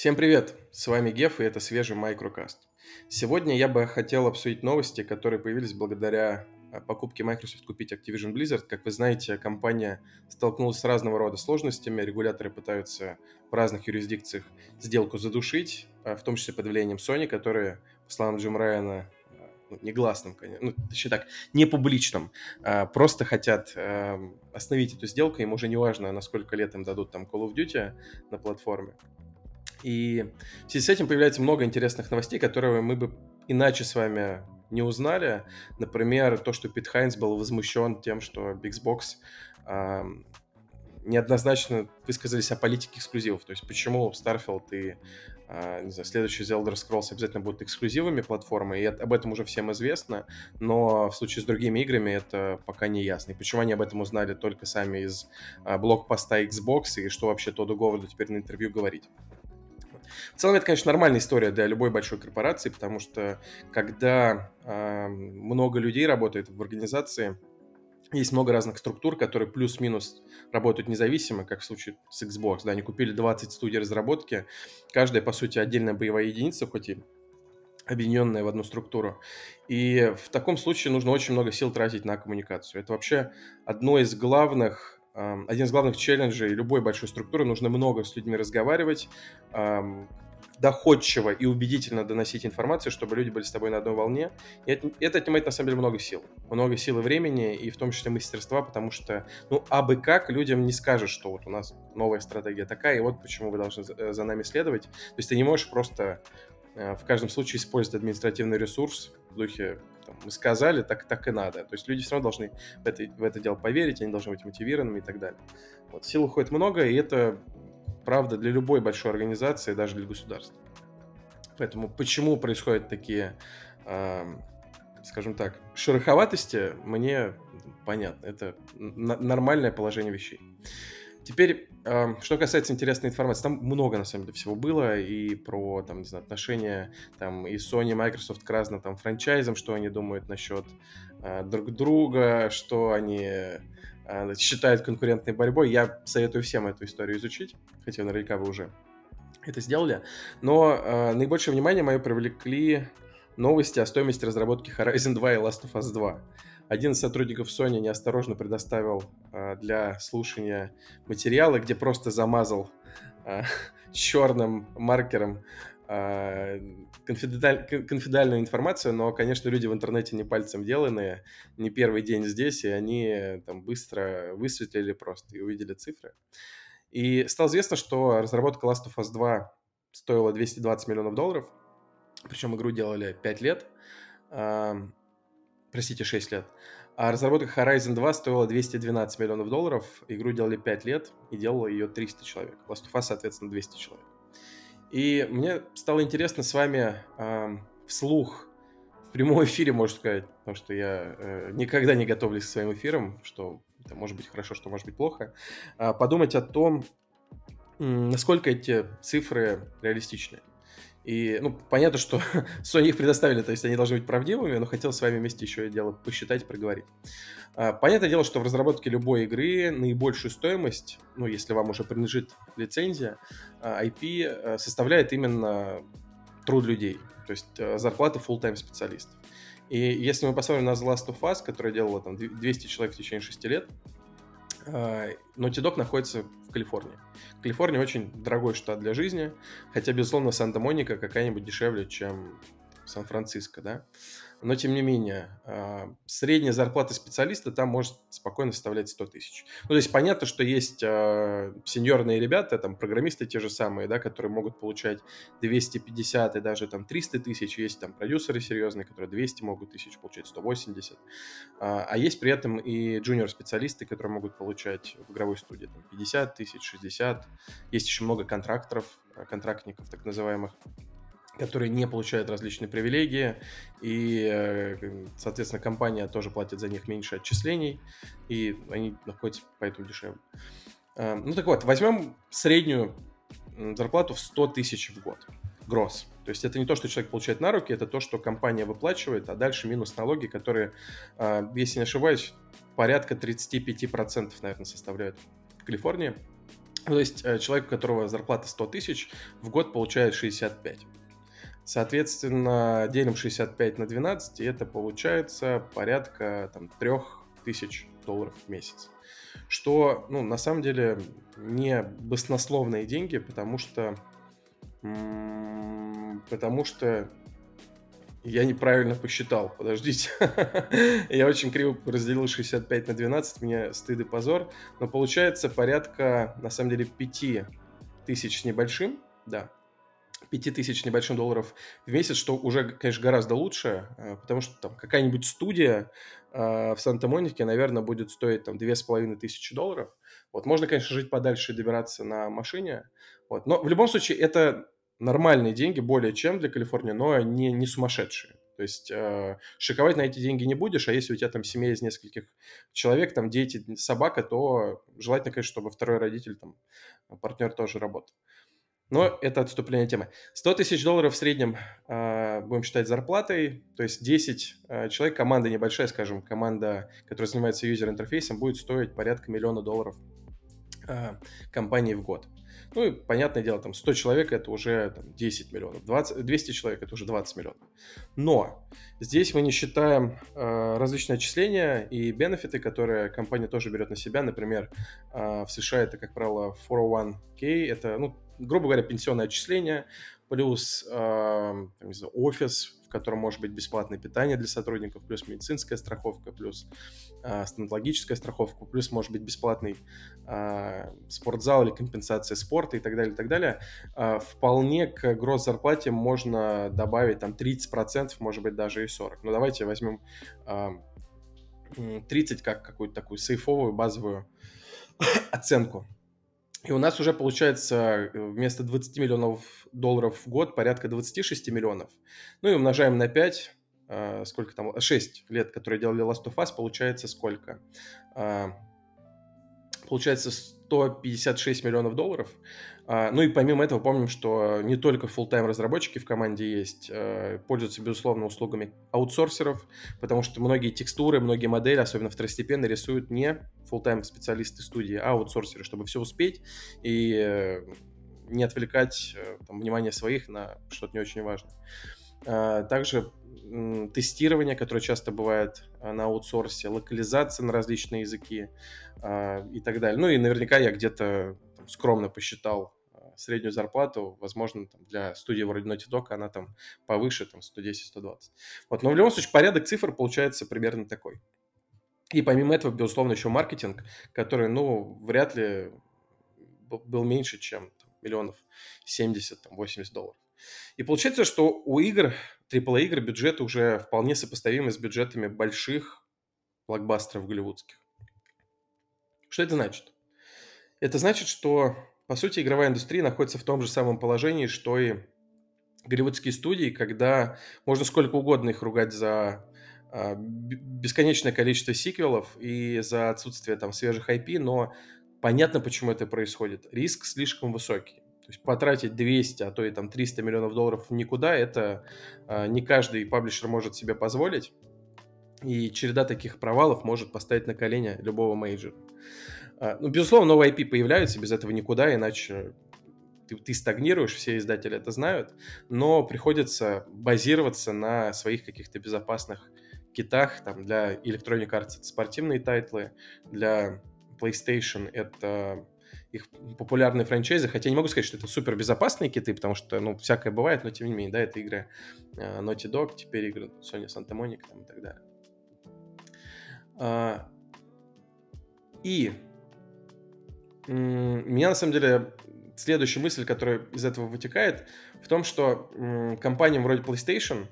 Всем привет! С вами Геф, и это свежий Microcast. Сегодня я бы хотел обсудить новости, которые появились благодаря а, покупке Microsoft купить Activision Blizzard. Как вы знаете, компания столкнулась с разного рода сложностями. Регуляторы пытаются в разных юрисдикциях сделку задушить, а, в том числе под влиянием Sony, которые, по словам Джим Райана, ну, негласным, конечно, ну, точнее так, не публичным, а, просто хотят а, остановить эту сделку, им уже не важно, насколько лет им дадут там Call of Duty на платформе. И в связи с этим появляется много интересных новостей, которые мы бы иначе с вами не узнали. Например, то, что Пит Хайнс был возмущен тем, что Xbox э, неоднозначно высказались о политике эксклюзивов. То есть почему Starfield и э, не знаю, следующий The Elder Scrolls обязательно будут эксклюзивами платформы, и это, об этом уже всем известно, но в случае с другими играми это пока не ясно. И почему они об этом узнали только сами из э, блокпоста Xbox, и что вообще Тоду Говарду теперь на интервью говорить. В целом, это, конечно, нормальная история для любой большой корпорации, потому что когда э, много людей работает в организации, есть много разных структур, которые плюс-минус работают независимо, как в случае с Xbox. Да, они купили 20 студий разработки, каждая, по сути, отдельная боевая единица, хоть и объединенная в одну структуру. И в таком случае нужно очень много сил тратить на коммуникацию. Это вообще одно из главных один из главных челленджей любой большой структуры. Нужно много с людьми разговаривать, доходчиво и убедительно доносить информацию, чтобы люди были с тобой на одной волне. И это, отнимает, на самом деле, много сил. Много сил и времени, и в том числе мастерства, потому что, ну, абы как людям не скажешь, что вот у нас новая стратегия такая, и вот почему вы должны за, э, нами следовать. То есть ты не можешь просто э, в каждом случае использовать административный ресурс в духе там, мы сказали, так, так и надо. То есть люди все равно должны в это, в это дело поверить, они должны быть мотивированными и так далее. Вот, сил уходит много, и это правда для любой большой организации, даже для государства. Поэтому почему происходят такие, э, скажем так, шероховатости, мне понятно. Это нормальное положение вещей. Теперь, э, что касается интересной информации, там много, на самом деле, всего было, и про, там, не знаю, отношения, там, и Sony, и Microsoft к разным, там, франчайзам, что они думают насчет э, друг друга, что они э, считают конкурентной борьбой. Я советую всем эту историю изучить, хотя наверняка вы уже это сделали. Но э, наибольшее внимание мое привлекли новости о стоимости разработки Horizon 2 и Last of Us 2 один из сотрудников Sony неосторожно предоставил э, для слушания материалы, где просто замазал э, черным маркером э, конфиденциаль... информацию, но, конечно, люди в интернете не пальцем деланные, не первый день здесь, и они там быстро высветлили просто и увидели цифры. И стало известно, что разработка Last of Us 2 стоила 220 миллионов долларов, причем игру делали 5 лет простите, 6 лет. А разработка Horizon 2 стоила 212 миллионов долларов, игру делали 5 лет, и делало ее 300 человек. Last of Us, соответственно, 200 человек. И мне стало интересно с вами э, вслух, в прямом эфире, можно сказать, потому что я э, никогда не готовлюсь к своим эфирам, что это может быть хорошо, что может быть плохо, э, подумать о том, насколько эти цифры реалистичны. И, ну, понятно, что Sony их предоставили, то есть они должны быть правдивыми, но хотел с вами вместе еще и дело посчитать проговорить. А, понятное дело, что в разработке любой игры наибольшую стоимость, ну, если вам уже принадлежит лицензия, IP а, а, составляет именно труд людей, то есть зарплата full-time специалистов. И если мы посмотрим на The Last of Us, которая делала там 200 человек в течение 6 лет, Naughty Dog находится в Калифорнии. Калифорния очень дорогой штат для жизни, хотя, безусловно, Санта-Моника какая-нибудь дешевле, чем Сан-Франциско, да но тем не менее, а, средняя зарплата специалиста там может спокойно составлять 100 тысяч. Ну, то есть понятно, что есть э, сеньорные ребята, там, программисты те же самые, да, которые могут получать 250 и даже там 300 тысяч, есть там продюсеры серьезные, которые 200 могут тысяч получать, 180, а, а есть при этом и джуниор-специалисты, которые могут получать в игровой студии там, 50 тысяч, 60, есть еще много контракторов, контрактников так называемых, которые не получают различные привилегии, и, э, соответственно, компания тоже платит за них меньше отчислений, и они находятся поэтому дешевле. Э, ну так вот, возьмем среднюю зарплату в 100 тысяч в год. Гросс. То есть это не то, что человек получает на руки, это то, что компания выплачивает, а дальше минус налоги, которые, э, если не ошибаюсь, порядка 35%, наверное, составляют в Калифорнии. То есть человек, у которого зарплата 100 тысяч, в год получает 65. Соответственно, делим 65 на 12, и это получается порядка там, 3000 долларов в месяц. Что, ну, на самом деле, не баснословные деньги, потому что... Потому что я неправильно посчитал, подождите. я очень криво разделил 65 на 12, мне стыд и позор. Но получается порядка, на самом деле, 5 тысяч с небольшим, да, 5 тысяч небольшим долларов в месяц, что уже, конечно, гораздо лучше, э, потому что там какая-нибудь студия э, в Санта-Монике, наверное, будет стоить там половиной тысячи долларов. Вот, можно, конечно, жить подальше и добираться на машине, вот, но в любом случае это нормальные деньги, более чем для Калифорнии, но не, не сумасшедшие. То есть э, шиковать на эти деньги не будешь, а если у тебя там семья из нескольких человек, там дети, собака, то желательно, конечно, чтобы второй родитель, там, партнер тоже работал. Но это отступление темы. 100 тысяч долларов в среднем э, будем считать зарплатой, то есть 10 э, человек, команда небольшая, скажем, команда, которая занимается юзер-интерфейсом, будет стоить порядка миллиона долларов э, компании в год. Ну и, понятное дело, там 100 человек это уже там, 10 миллионов, 20, 200 человек это уже 20 миллионов. Но здесь мы не считаем э, различные отчисления и бенефиты, которые компания тоже берет на себя. Например, э, в США это, как правило, 401k, это, ну, грубо говоря, пенсионное отчисление, плюс э, там, знаю, офис, в котором может быть бесплатное питание для сотрудников, плюс медицинская страховка, плюс э, стоматологическая страховка, плюс может быть бесплатный э, спортзал или компенсация спорта и так далее, и так далее. Э, вполне к гроз зарплате можно добавить там 30%, может быть даже и 40%. Но давайте возьмем э, 30 как какую-то такую сейфовую базовую оценку. И у нас уже получается э, вместо 20 миллионов долларов в год порядка 26 миллионов. Ну и умножаем на 5, э, сколько там, 6 лет, которые делали Last of Us, получается сколько? Получается 156 миллионов долларов. А, ну и помимо этого помним, что не только full-time разработчики в команде есть, э, пользуются, безусловно, услугами аутсорсеров, потому что многие текстуры, многие модели, особенно второстепенно, рисуют не full-time специалисты студии, а аутсорсеры, чтобы все успеть и э, не отвлекать э, там, внимание своих на что-то не очень важное. А, также тестирование, которое часто бывает на аутсорсе, локализация на различные языки а, и так далее. Ну и наверняка я где-то скромно посчитал среднюю зарплату, возможно, там, для студии вроде Naughty Dog она там повыше, там 110-120. Вот, но в любом случае порядок цифр получается примерно такой. И помимо этого, безусловно, еще маркетинг, который, ну, вряд ли был меньше, чем там, миллионов 70-80 долларов. И получается, что у игр, AAA игр, бюджеты уже вполне сопоставимы с бюджетами больших блокбастеров голливудских. Что это значит? Это значит, что по сути, игровая индустрия находится в том же самом положении, что и голливудские студии, когда можно сколько угодно их ругать за э, бесконечное количество сиквелов и за отсутствие там свежих IP, но понятно, почему это происходит. Риск слишком высокий. То есть потратить 200, а то и там 300 миллионов долларов никуда, это э, не каждый publisher может себе позволить. И череда таких провалов может поставить на колени любого major а. А, ну, безусловно, новые IP появляются, без этого никуда, иначе ты, ты стагнируешь, все издатели это знают, но приходится базироваться на своих каких-то безопасных китах, там, для Electronic Arts это спортивные title ы, для PlayStation это их популярные franchise ы, хотя я не могу сказать, что это супер безопасные киты, потому что, ну, всякое бывает, но тем не менее, да, это игры э, Naughty Dog, теперь игры Sony Santa Monica там, и так далее. Э, и меня на самом деле следующая мысль, которая из этого вытекает, в том, что компаниям вроде PlayStation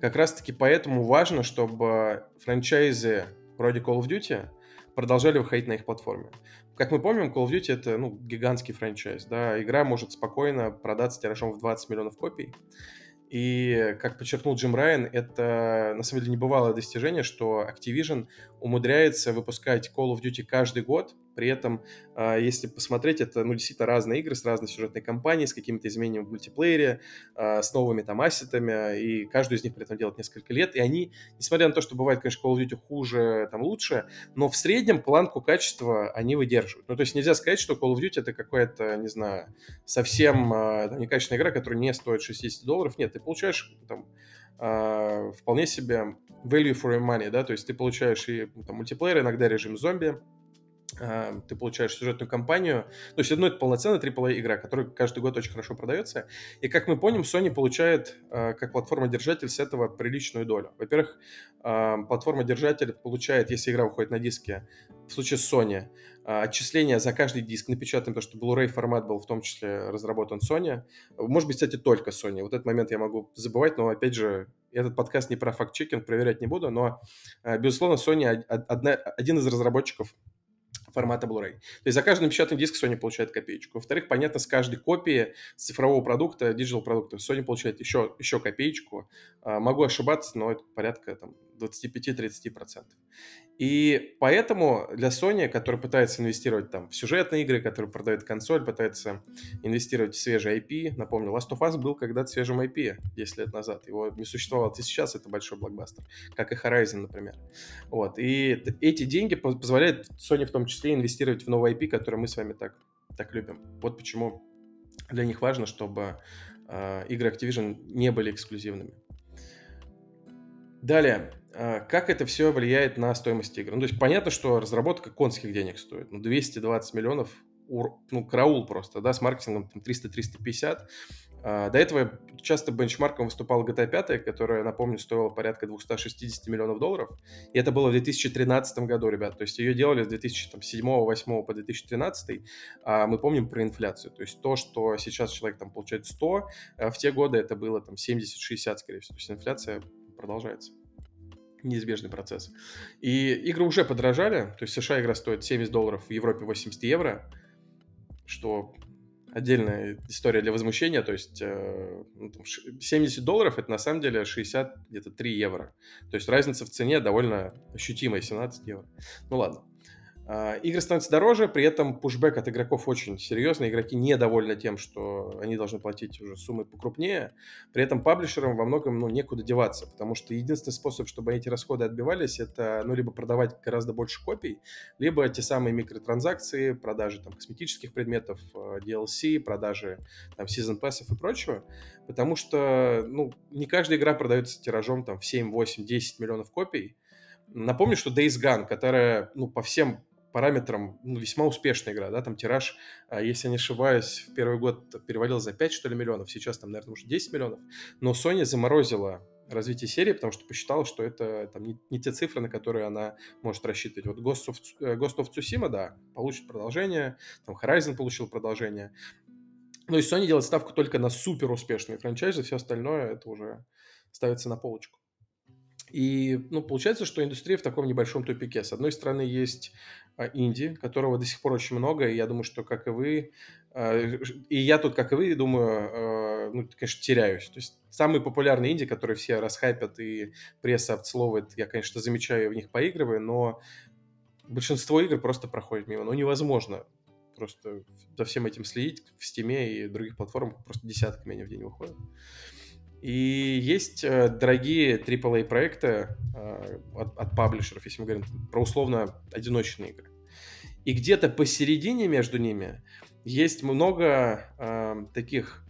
как раз-таки поэтому важно, чтобы франчайзы вроде Call of Duty продолжали выходить на их платформе. Как мы помним, Call of Duty это ну, гигантский франчайз. Да? Игра может спокойно продаться тиражом в 20 миллионов копий. И, как подчеркнул Джим Райан, это на самом деле небывалое достижение, что Activision умудряется выпускать Call of Duty каждый год – При этом, а, если посмотреть, это, ну, действительно разные игры с разной сюжетной кампанией, с какими-то изменениями в мультиплеере, а, с новыми там ассетами, и каждую из них при этом делает несколько лет, и они, несмотря на то, что бывает, конечно, Call of Duty хуже, там, лучше, но в среднем планку качества они выдерживают. Ну, то есть нельзя сказать, что Call of Duty это какая-то, не знаю, совсем там, некачественная игра, которая не стоит 60 долларов. Нет, ты получаешь там вполне себе value for your money, да, то есть ты получаешь и там, мультиплеер, иногда режим зомби, а, ты получаешь сюжетную кампанию. То есть, одно это полноценная AAA игра, которая каждый год очень хорошо продается. И, как мы помним, Sony получает а, как платформа-держатель с этого приличную долю. Во-первых, а, платформа-держатель получает, если игра выходит на диске, в случае с Sony, отчисления за каждый диск напечатан, потому что Blu-ray формат был в том числе разработан Sony. Может быть, кстати, только Sony. Вот этот момент я могу забывать, но, опять же, этот подкаст не про факт-чекинг, проверять не буду, но, безусловно, Sony одна, один из разработчиков формата Blu-ray. То есть за каждый напечатанный диск Sony получает копеечку. Во-вторых, понятно, с каждой копии цифрового продукта, digital продукта, Sony получает еще, еще копеечку. А, могу ошибаться, но это порядка там, 25-30%. И поэтому для Sony, который пытается инвестировать там в сюжетные игры, который продает консоль, пытается инвестировать в свежий IP, напомню, Last of Us был когда-то свежим IP 10 лет назад. Его не существовало и сейчас, это большой блокбастер, как и Horizon, например. Вот. И эти деньги позволяют Sony в том числе инвестировать в новый IP, который мы с вами так, так любим. Вот почему для них важно, чтобы э, игры Activision не были эксклюзивными. Далее, а, как это все влияет на стоимость игр? Ну, то есть понятно, что разработка конских денег стоит. Ну, 220 миллионов, ну, караул просто, да, с маркетингом там 300-350. А, до этого часто бенчмарком выступала GTA 5, которая, напомню, стоила порядка 260 миллионов долларов. И это было в 2013 году, ребят. То есть ее делали с 2007-2008 по 2013. А мы помним про инфляцию. То есть то, что сейчас человек там получает 100, а в те годы это было там 70-60, скорее всего. То есть инфляция продолжается. Неизбежный процесс. И игры уже подорожали. То есть в США игра стоит 70 долларов, в Европе 80 евро, что отдельная история для возмущения. То есть 70 э, ну, долларов это на самом деле 60 где-то 3 евро. То есть разница в цене довольно ощутимая, 17 евро. Ну ладно. А, игры становятся дороже, при этом пушбэк от игроков очень серьезный. Игроки недовольны тем, что они должны платить уже суммы покрупнее. При этом паблишерам во многом ну, некуда деваться, потому что единственный способ, чтобы эти расходы отбивались, это ну, либо продавать гораздо больше копий, либо те самые микротранзакции, продажи там, косметических предметов, э, DLC, продажи там, сезон пассов и прочего. Потому что ну, не каждая игра продается тиражом там, в 7, 8, 10 миллионов копий. Напомню, что Days Gone, которая ну, по всем параметрам ну, весьма успешная игра, да, там тираж, а, если я не ошибаюсь, в первый год перевалил за 5, что ли, миллионов, сейчас там, наверное, уже 10 миллионов, но Sony заморозила развитие серии, потому что посчитала, что это там, не, не те цифры, на которые она может рассчитывать. Вот Ghost of, э, Ghost of Tsushima, да, получит продолжение, там Horizon получил продолжение. Ну и Sony делает ставку только на супер успешные франчайзы, все остальное это уже ставится на полочку. И ну, получается, что индустрия в таком небольшом тупике. С одной стороны, есть а, инди, которого до сих пор очень много, и я думаю, что, как и вы, а, и я тут, как и вы, думаю, а, ну, конечно, теряюсь. То есть самые популярные инди, которые все расхайпят и пресса обцеловывает, я, конечно, замечаю, в них поигрываю, но большинство игр просто проходит мимо. Ну, невозможно просто за всем этим следить в Стиме и других платформах, просто десятками они в день выходят. И есть э, дорогие AAA проекты э, от, от паблишеров, если мы говорим про условно одиночные игры. И где-то посередине между ними есть много э, таких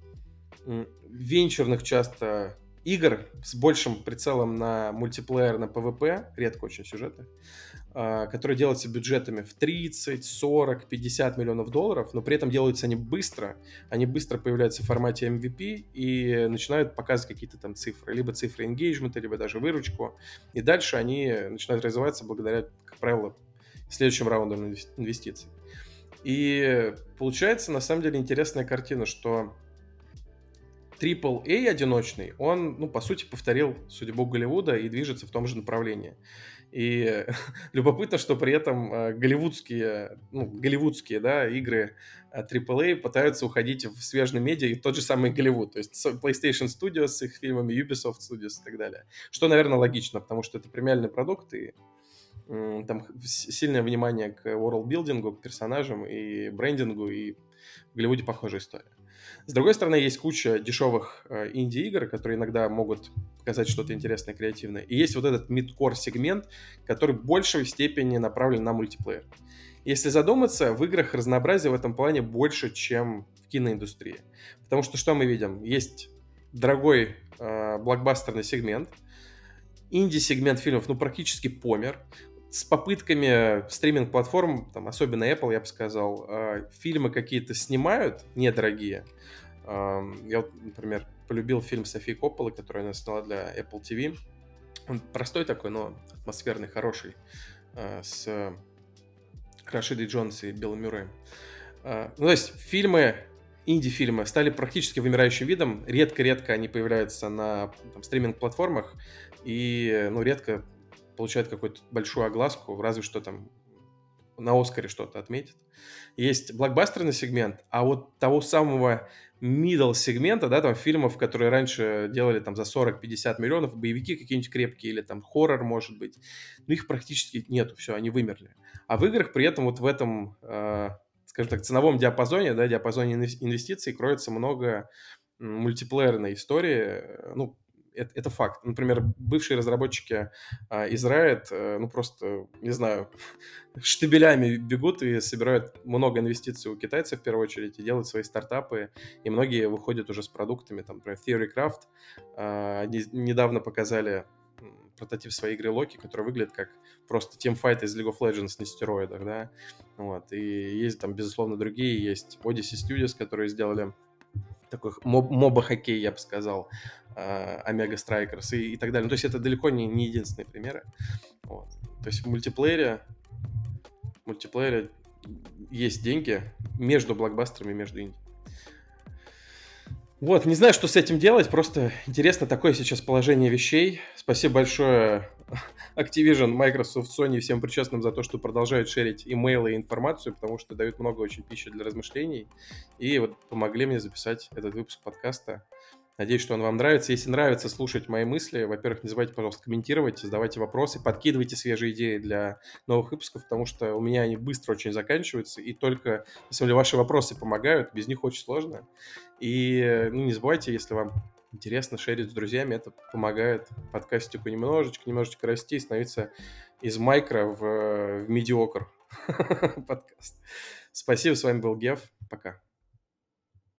э, венчурных часто игр с большим прицелом на мультиплеер, на PvP, редко очень сюжеты, а, которые делаются бюджетами в 30, 40, 50 миллионов долларов, но при этом делаются они быстро, они быстро появляются в формате MVP и начинают показывать какие-то там цифры, либо цифры engagement, либо даже выручку, и дальше они начинают развиваться благодаря, как правило, следующим раундам инвестиций. И получается, на самом деле, интересная картина, что AAA одиночный, он, ну, по сути, повторил судьбу Голливуда и движется в том же направлении. И любопытно, что при этом э, голливудские, ну, голливудские, да, игры AAA э, пытаются уходить в свежие медиа и тот же самый Голливуд, то есть PlayStation Studios с их фильмами, Ubisoft Studios и так далее. Что, наверное, логично, потому что это премиальный продукт, и там сильное внимание к world-билдингу, к персонажам и брендингу, и в Голливуде похожая история. С другой стороны, есть куча дешевых э, инди-игр, которые иногда могут показать что-то интересное, креативное. И есть вот этот мидкор сегмент, который в большей степени направлен на мультиплеер. Если задуматься, в играх разнообразие в этом плане больше, чем в киноиндустрии. Потому что что мы видим? Есть дорогой э, блокбастерный сегмент, инди-сегмент фильмов, ну, практически помер с попытками стриминг-платформ, там, особенно Apple, я бы сказал, э, фильмы какие-то снимают недорогие. Э, я вот, например, полюбил фильм Софии Копполы, который она сняла для Apple TV. Он простой такой, но атмосферный, хороший, э, с Рашидой Джонс и Биллом Мюрреем. Э, ну, то есть фильмы инди-фильмы стали практически вымирающим видом. Редко-редко они появляются на стриминг-платформах и, ну, редко получает какую-то большую огласку, разве что там на Оскаре что-то отметит. Есть блокбастерный сегмент, а вот того самого middle сегмента, да, там фильмов, которые раньше делали там за 40-50 миллионов, боевики какие-нибудь крепкие или там хоррор, может быть, ну их практически нету, все, они вымерли. А в играх при этом вот в этом, э, скажем так, ценовом диапазоне, да, диапазоне инвестиций кроется много мультиплеерной истории, ну, это, это факт. Например, бывшие разработчики а, из Riot, а, ну просто, не знаю, штабелями бегут и собирают много инвестиций у китайцев в первую очередь и делают свои стартапы, и многие выходят уже с продуктами, там, например, Theorycraft а, они недавно показали прототип своей игры Локи, который выглядит как просто тимфайт из League of Legends на стероидах, да, вот, и есть там, безусловно, другие, есть Odyssey Studios, которые сделали такой моб, MOBA-хоккей, я бы сказал, Omega Strikers и, и так далее. Ну, то есть это далеко не, не единственные примеры. Вот. То есть в мультиплеере, в мультиплеере есть деньги между блокбастерами, между инди. Вот, не знаю, что с этим делать, просто интересно такое сейчас положение вещей. Спасибо большое Activision, Microsoft, Sony, всем причастным за то, что продолжают share ить имейлы и информацию, потому что дают много очень пищи для размышлений. И вот помогли мне записать этот выпуск подкаста. Надеюсь, что он вам нравится. Если нравится слушать мои мысли, во-первых, не забывайте, пожалуйста, комментировать, задавайте вопросы, подкидывайте свежие идеи для новых выпусков, потому что у меня они быстро очень заканчиваются, и только, если ваши вопросы помогают, без них очень сложно. И ну, не забывайте, если вам интересно шерить с друзьями, это помогает подкастику немножечко, немножечко расти и становиться из майкро в, в медиокр подкаст. Спасибо, с вами был Гев, пока.